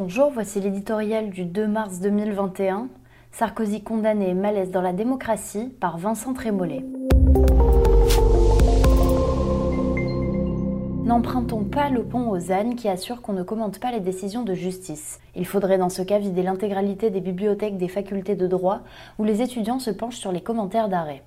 Bonjour, voici l'éditorial du 2 mars 2021. Sarkozy condamné malaise dans la démocratie par Vincent Trémollet. N'empruntons pas le pont aux ânes qui assure qu'on ne commente pas les décisions de justice. Il faudrait dans ce cas vider l'intégralité des bibliothèques des facultés de droit où les étudiants se penchent sur les commentaires d'arrêt.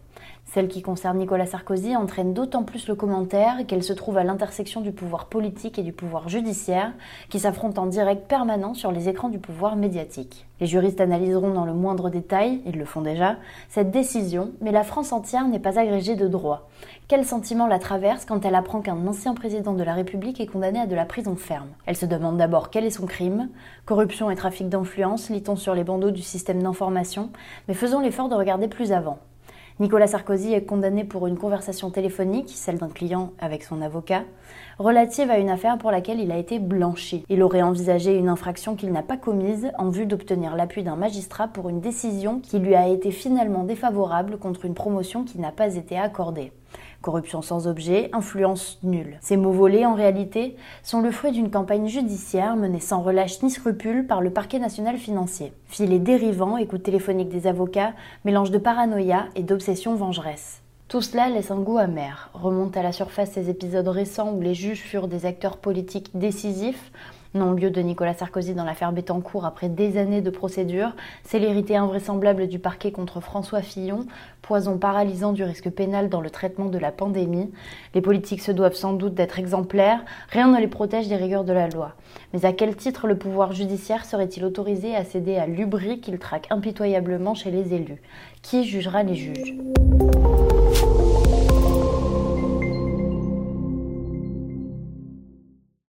Celle qui concerne Nicolas Sarkozy entraîne d'autant plus le commentaire qu'elle se trouve à l'intersection du pouvoir politique et du pouvoir judiciaire, qui s'affrontent en direct permanent sur les écrans du pouvoir médiatique. Les juristes analyseront dans le moindre détail, ils le font déjà, cette décision, mais la France entière n'est pas agrégée de droit. Quel sentiment la traverse quand elle apprend qu'un ancien président de la République est condamné à de la prison ferme? Elle se demande d'abord quel est son crime. Corruption et trafic d'influence, lit-on sur les bandeaux du système d'information, mais faisons l'effort de regarder plus avant. Nicolas Sarkozy est condamné pour une conversation téléphonique, celle d'un client avec son avocat, relative à une affaire pour laquelle il a été blanchi. Il aurait envisagé une infraction qu'il n'a pas commise en vue d'obtenir l'appui d'un magistrat pour une décision qui lui a été finalement défavorable contre une promotion qui n'a pas été accordée. Corruption sans objet, influence nulle. Ces mots volés, en réalité, sont le fruit d'une campagne judiciaire menée sans relâche ni scrupule par le parquet national financier. Filets dérivants, écoute téléphonique des avocats, mélange de paranoïa et d'obsession vengeresse. Tout cela laisse un goût amer, remonte à la surface ces épisodes récents où les juges furent des acteurs politiques décisifs, non-lieu de Nicolas Sarkozy dans l'affaire Bettencourt après des années de procédure, célérité invraisemblable du parquet contre François Fillon, poison paralysant du risque pénal dans le traitement de la pandémie. Les politiques se doivent sans doute d'être exemplaires, rien ne les protège des rigueurs de la loi. Mais à quel titre le pouvoir judiciaire serait-il autorisé à céder à l'ubri qu'il traque impitoyablement chez les élus? Qui jugera les juges?